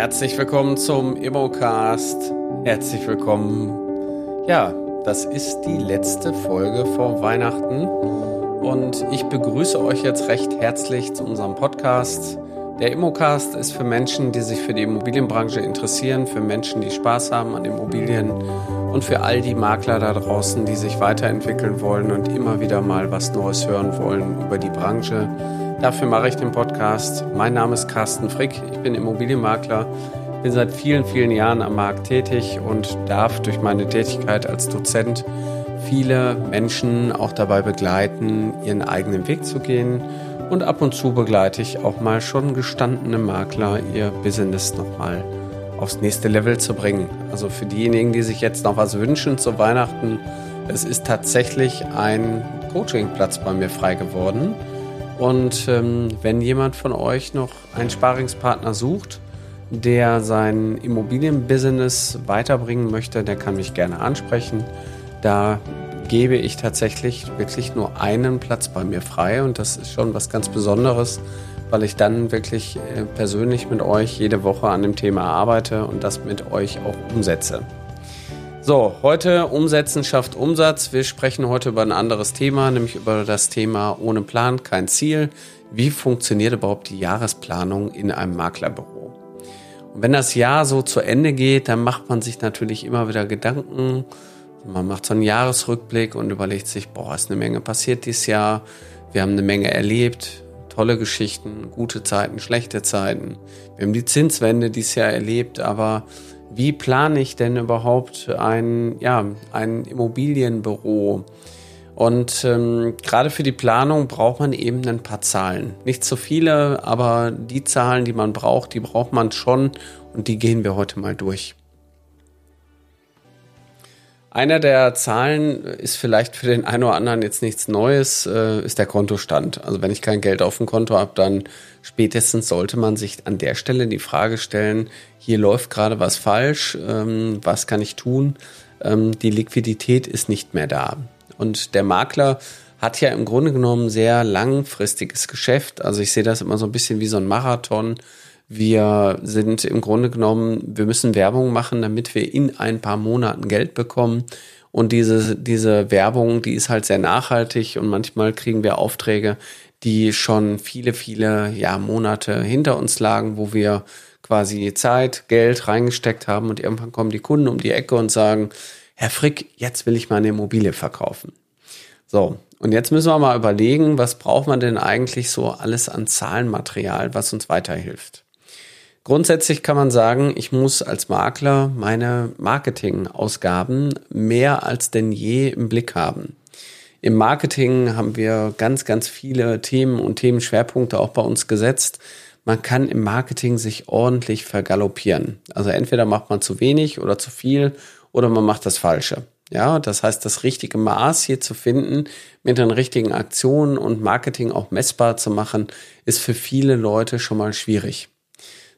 Herzlich willkommen zum Immocast. Herzlich willkommen. Ja, das ist die letzte Folge vor Weihnachten und ich begrüße euch jetzt recht herzlich zu unserem Podcast. Der Immocast ist für Menschen, die sich für die Immobilienbranche interessieren, für Menschen, die Spaß haben an Immobilien und für all die Makler da draußen, die sich weiterentwickeln wollen und immer wieder mal was Neues hören wollen über die Branche. Dafür mache ich den Podcast. Mein Name ist Carsten Frick. Ich bin Immobilienmakler, bin seit vielen, vielen Jahren am Markt tätig und darf durch meine Tätigkeit als Dozent viele Menschen auch dabei begleiten, ihren eigenen Weg zu gehen. Und ab und zu begleite ich auch mal schon gestandene Makler, ihr Business nochmal aufs nächste Level zu bringen. Also für diejenigen, die sich jetzt noch was wünschen zu Weihnachten, es ist tatsächlich ein Coachingplatz bei mir frei geworden. Und ähm, wenn jemand von euch noch einen Sparingspartner sucht, der sein Immobilienbusiness weiterbringen möchte, der kann mich gerne ansprechen. Da gebe ich tatsächlich wirklich nur einen Platz bei mir frei und das ist schon was ganz Besonderes, weil ich dann wirklich äh, persönlich mit euch jede Woche an dem Thema arbeite und das mit euch auch umsetze. So, heute Umsetzen schafft Umsatz. Wir sprechen heute über ein anderes Thema, nämlich über das Thema ohne Plan kein Ziel. Wie funktioniert überhaupt die Jahresplanung in einem Maklerbüro? Und wenn das Jahr so zu Ende geht, dann macht man sich natürlich immer wieder Gedanken. Man macht so einen Jahresrückblick und überlegt sich, boah, ist eine Menge passiert dieses Jahr. Wir haben eine Menge erlebt. Tolle Geschichten, gute Zeiten, schlechte Zeiten. Wir haben die Zinswende dieses Jahr erlebt, aber wie plane ich denn überhaupt ein, ja, ein Immobilienbüro? Und ähm, gerade für die Planung braucht man eben ein paar Zahlen. Nicht so viele, aber die Zahlen, die man braucht, die braucht man schon und die gehen wir heute mal durch. Einer der Zahlen ist vielleicht für den einen oder anderen jetzt nichts Neues, äh, ist der Kontostand. Also wenn ich kein Geld auf dem Konto habe, dann spätestens sollte man sich an der Stelle die Frage stellen, hier läuft gerade was falsch, ähm, was kann ich tun? Ähm, die Liquidität ist nicht mehr da. Und der Makler hat ja im Grunde genommen sehr langfristiges Geschäft. Also ich sehe das immer so ein bisschen wie so ein Marathon. Wir sind im Grunde genommen, wir müssen Werbung machen, damit wir in ein paar Monaten Geld bekommen. Und diese, diese Werbung, die ist halt sehr nachhaltig und manchmal kriegen wir Aufträge, die schon viele, viele ja, Monate hinter uns lagen, wo wir quasi Zeit, Geld reingesteckt haben und irgendwann kommen die Kunden um die Ecke und sagen, Herr Frick, jetzt will ich meine Immobilie verkaufen. So, und jetzt müssen wir mal überlegen, was braucht man denn eigentlich so alles an Zahlenmaterial, was uns weiterhilft. Grundsätzlich kann man sagen, ich muss als Makler meine Marketingausgaben mehr als denn je im Blick haben. Im Marketing haben wir ganz, ganz viele Themen und Themenschwerpunkte auch bei uns gesetzt. Man kann im Marketing sich ordentlich vergaloppieren. Also entweder macht man zu wenig oder zu viel oder man macht das Falsche. Ja, das heißt, das richtige Maß hier zu finden, mit den richtigen Aktionen und Marketing auch messbar zu machen, ist für viele Leute schon mal schwierig.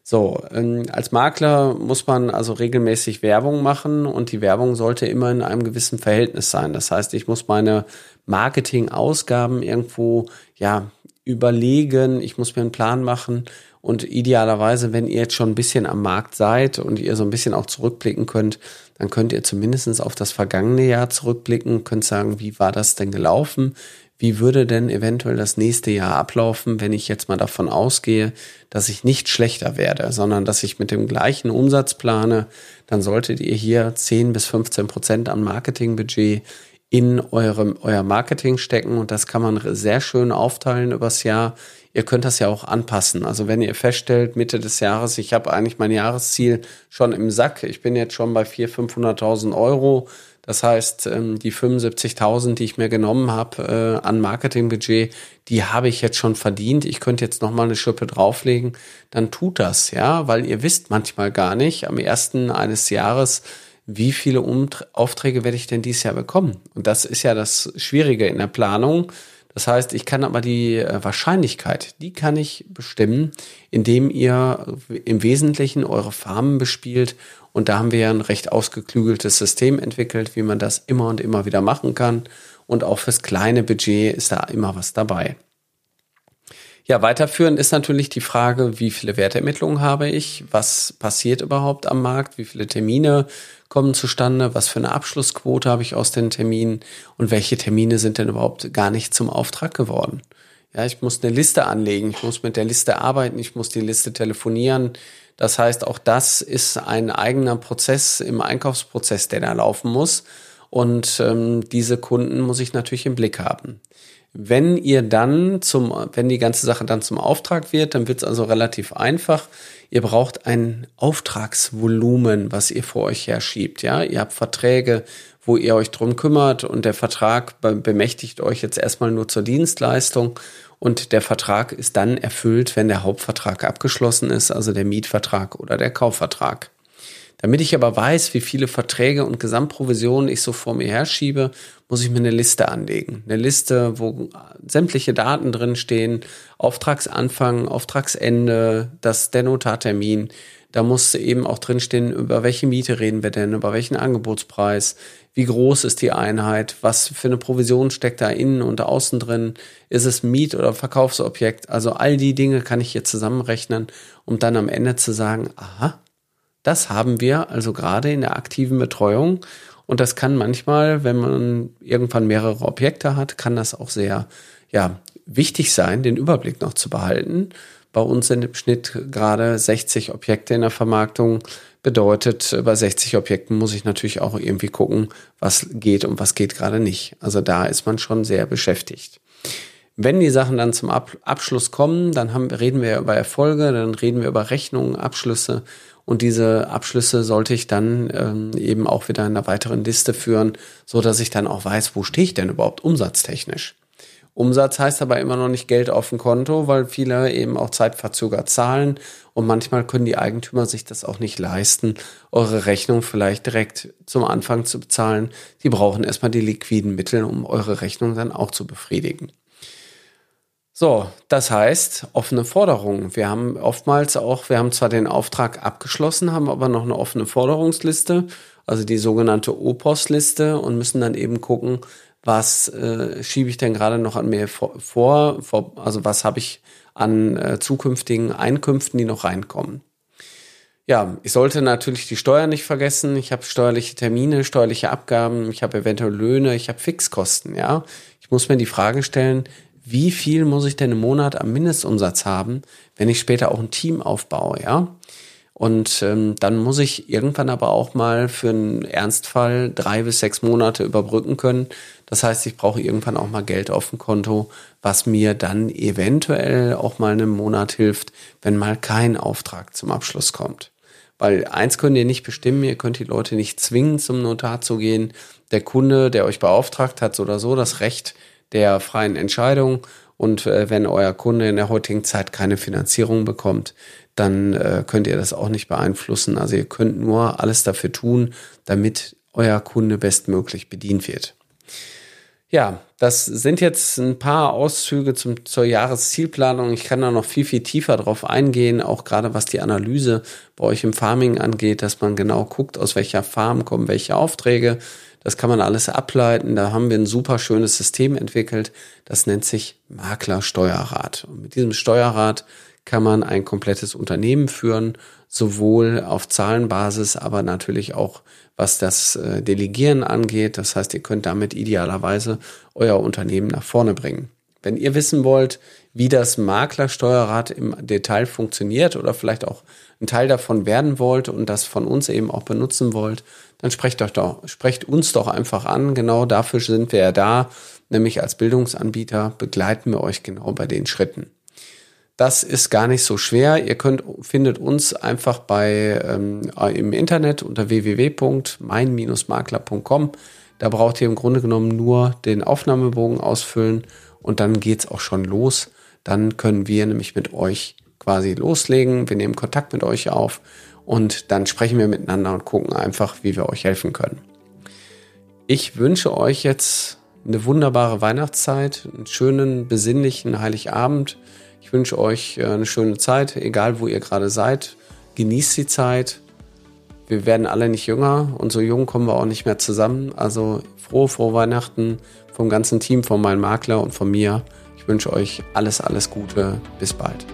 So, ähm, als Makler muss man also regelmäßig Werbung machen und die Werbung sollte immer in einem gewissen Verhältnis sein. Das heißt, ich muss meine Marketingausgaben irgendwo, ja, überlegen, ich muss mir einen Plan machen und idealerweise, wenn ihr jetzt schon ein bisschen am Markt seid und ihr so ein bisschen auch zurückblicken könnt, dann könnt ihr zumindest auf das vergangene Jahr zurückblicken, könnt sagen, wie war das denn gelaufen? Wie würde denn eventuell das nächste Jahr ablaufen, wenn ich jetzt mal davon ausgehe, dass ich nicht schlechter werde, sondern dass ich mit dem gleichen Umsatz plane, dann solltet ihr hier 10 bis 15 Prozent an Marketingbudget in eurem, euer Marketing stecken und das kann man sehr schön aufteilen übers Jahr. Ihr könnt das ja auch anpassen. Also wenn ihr feststellt, Mitte des Jahres, ich habe eigentlich mein Jahresziel schon im Sack, ich bin jetzt schon bei 400.000, 500.000 Euro, das heißt, ähm, die 75.000, die ich mir genommen habe äh, an Marketingbudget, die habe ich jetzt schon verdient. Ich könnte jetzt noch mal eine Schippe drauflegen. Dann tut das, ja, weil ihr wisst manchmal gar nicht am ersten eines Jahres, wie viele Aufträge werde ich denn dieses Jahr bekommen? Und das ist ja das Schwierige in der Planung. Das heißt, ich kann aber die äh, Wahrscheinlichkeit, die kann ich bestimmen, indem ihr im Wesentlichen eure Farmen bespielt und da haben wir ja ein recht ausgeklügeltes System entwickelt, wie man das immer und immer wieder machen kann. Und auch fürs kleine Budget ist da immer was dabei. Ja, weiterführend ist natürlich die Frage, wie viele Wertermittlungen habe ich? Was passiert überhaupt am Markt? Wie viele Termine kommen zustande? Was für eine Abschlussquote habe ich aus den Terminen? Und welche Termine sind denn überhaupt gar nicht zum Auftrag geworden? Ja, ich muss eine Liste anlegen. Ich muss mit der Liste arbeiten. Ich muss die Liste telefonieren. Das heißt, auch das ist ein eigener Prozess im Einkaufsprozess, der da laufen muss. Und ähm, diese Kunden muss ich natürlich im Blick haben. Wenn ihr dann zum, wenn die ganze Sache dann zum Auftrag wird, dann wird es also relativ einfach. Ihr braucht ein Auftragsvolumen, was ihr vor euch herschiebt. Ja, ihr habt Verträge, wo ihr euch drum kümmert und der Vertrag bemächtigt euch jetzt erstmal nur zur Dienstleistung und der Vertrag ist dann erfüllt, wenn der Hauptvertrag abgeschlossen ist, also der Mietvertrag oder der Kaufvertrag. Damit ich aber weiß, wie viele Verträge und Gesamtprovisionen ich so vor mir herschiebe, muss ich mir eine Liste anlegen. Eine Liste, wo sämtliche Daten drin stehen, Auftragsanfang, Auftragsende, das, der Notartermin. Da muss eben auch drinstehen, über welche Miete reden wir denn, über welchen Angebotspreis, wie groß ist die Einheit, was für eine Provision steckt da innen und außen drin, ist es Miet- oder Verkaufsobjekt. Also all die Dinge kann ich hier zusammenrechnen, um dann am Ende zu sagen, aha, das haben wir also gerade in der aktiven Betreuung. Und das kann manchmal, wenn man irgendwann mehrere Objekte hat, kann das auch sehr, ja, wichtig sein, den Überblick noch zu behalten. Bei uns sind im Schnitt gerade 60 Objekte in der Vermarktung. Bedeutet, bei 60 Objekten muss ich natürlich auch irgendwie gucken, was geht und was geht gerade nicht. Also da ist man schon sehr beschäftigt. Wenn die Sachen dann zum Abschluss kommen, dann haben, reden wir über Erfolge, dann reden wir über Rechnungen, Abschlüsse und diese Abschlüsse sollte ich dann ähm, eben auch wieder in einer weiteren Liste führen, so dass ich dann auch weiß, wo stehe ich denn überhaupt umsatztechnisch. Umsatz heißt aber immer noch nicht Geld auf dem Konto, weil viele eben auch zeitverzögert zahlen und manchmal können die Eigentümer sich das auch nicht leisten, eure Rechnung vielleicht direkt zum Anfang zu bezahlen. Die brauchen erstmal die liquiden Mittel, um eure Rechnung dann auch zu befriedigen. So, das heißt, offene Forderungen. Wir haben oftmals auch, wir haben zwar den Auftrag abgeschlossen, haben aber noch eine offene Forderungsliste, also die sogenannte OPOS-Liste und müssen dann eben gucken, was äh, schiebe ich denn gerade noch an mir vor, vor also was habe ich an äh, zukünftigen Einkünften, die noch reinkommen. Ja, ich sollte natürlich die Steuern nicht vergessen. Ich habe steuerliche Termine, steuerliche Abgaben, ich habe eventuell Löhne, ich habe Fixkosten, ja. Ich muss mir die Frage stellen, wie viel muss ich denn im Monat am Mindestumsatz haben, wenn ich später auch ein Team aufbaue, ja? Und ähm, dann muss ich irgendwann aber auch mal für einen Ernstfall drei bis sechs Monate überbrücken können. Das heißt, ich brauche irgendwann auch mal Geld auf dem Konto, was mir dann eventuell auch mal einen Monat hilft, wenn mal kein Auftrag zum Abschluss kommt. Weil eins könnt ihr nicht bestimmen, ihr könnt die Leute nicht zwingen, zum Notar zu gehen. Der Kunde, der euch beauftragt hat, so oder so das Recht, der freien Entscheidung. Und äh, wenn euer Kunde in der heutigen Zeit keine Finanzierung bekommt, dann äh, könnt ihr das auch nicht beeinflussen. Also ihr könnt nur alles dafür tun, damit euer Kunde bestmöglich bedient wird. Ja, das sind jetzt ein paar Auszüge zum, zur Jahreszielplanung. Ich kann da noch viel, viel tiefer drauf eingehen, auch gerade was die Analyse bei euch im Farming angeht, dass man genau guckt, aus welcher Farm kommen welche Aufträge, das kann man alles ableiten. Da haben wir ein super schönes System entwickelt. Das nennt sich Maklersteuerrat. Und mit diesem Steuerrat kann man ein komplettes Unternehmen führen, sowohl auf Zahlenbasis, aber natürlich auch was das äh, Delegieren angeht. Das heißt, ihr könnt damit idealerweise euer Unternehmen nach vorne bringen. Wenn ihr wissen wollt, wie das Maklersteuerrat im Detail funktioniert oder vielleicht auch ein Teil davon werden wollt und das von uns eben auch benutzen wollt, dann sprecht, euch doch, sprecht uns doch einfach an. Genau dafür sind wir ja da, nämlich als Bildungsanbieter begleiten wir euch genau bei den Schritten. Das ist gar nicht so schwer. Ihr könnt, findet uns einfach bei ähm, im Internet unter www.mein-makler.com. Da braucht ihr im Grunde genommen nur den Aufnahmebogen ausfüllen und dann geht's auch schon los. Dann können wir nämlich mit euch quasi loslegen. Wir nehmen Kontakt mit euch auf und dann sprechen wir miteinander und gucken einfach, wie wir euch helfen können. Ich wünsche euch jetzt eine wunderbare Weihnachtszeit, einen schönen, besinnlichen Heiligabend. Ich wünsche euch äh, eine schöne Zeit, egal wo ihr gerade seid. Genießt die Zeit. Wir werden alle nicht jünger und so jung kommen wir auch nicht mehr zusammen. Also frohe, frohe Weihnachten vom ganzen Team, von meinem Makler und von mir. Ich Ich wünsche euch alles, alles Gute. Bis bald.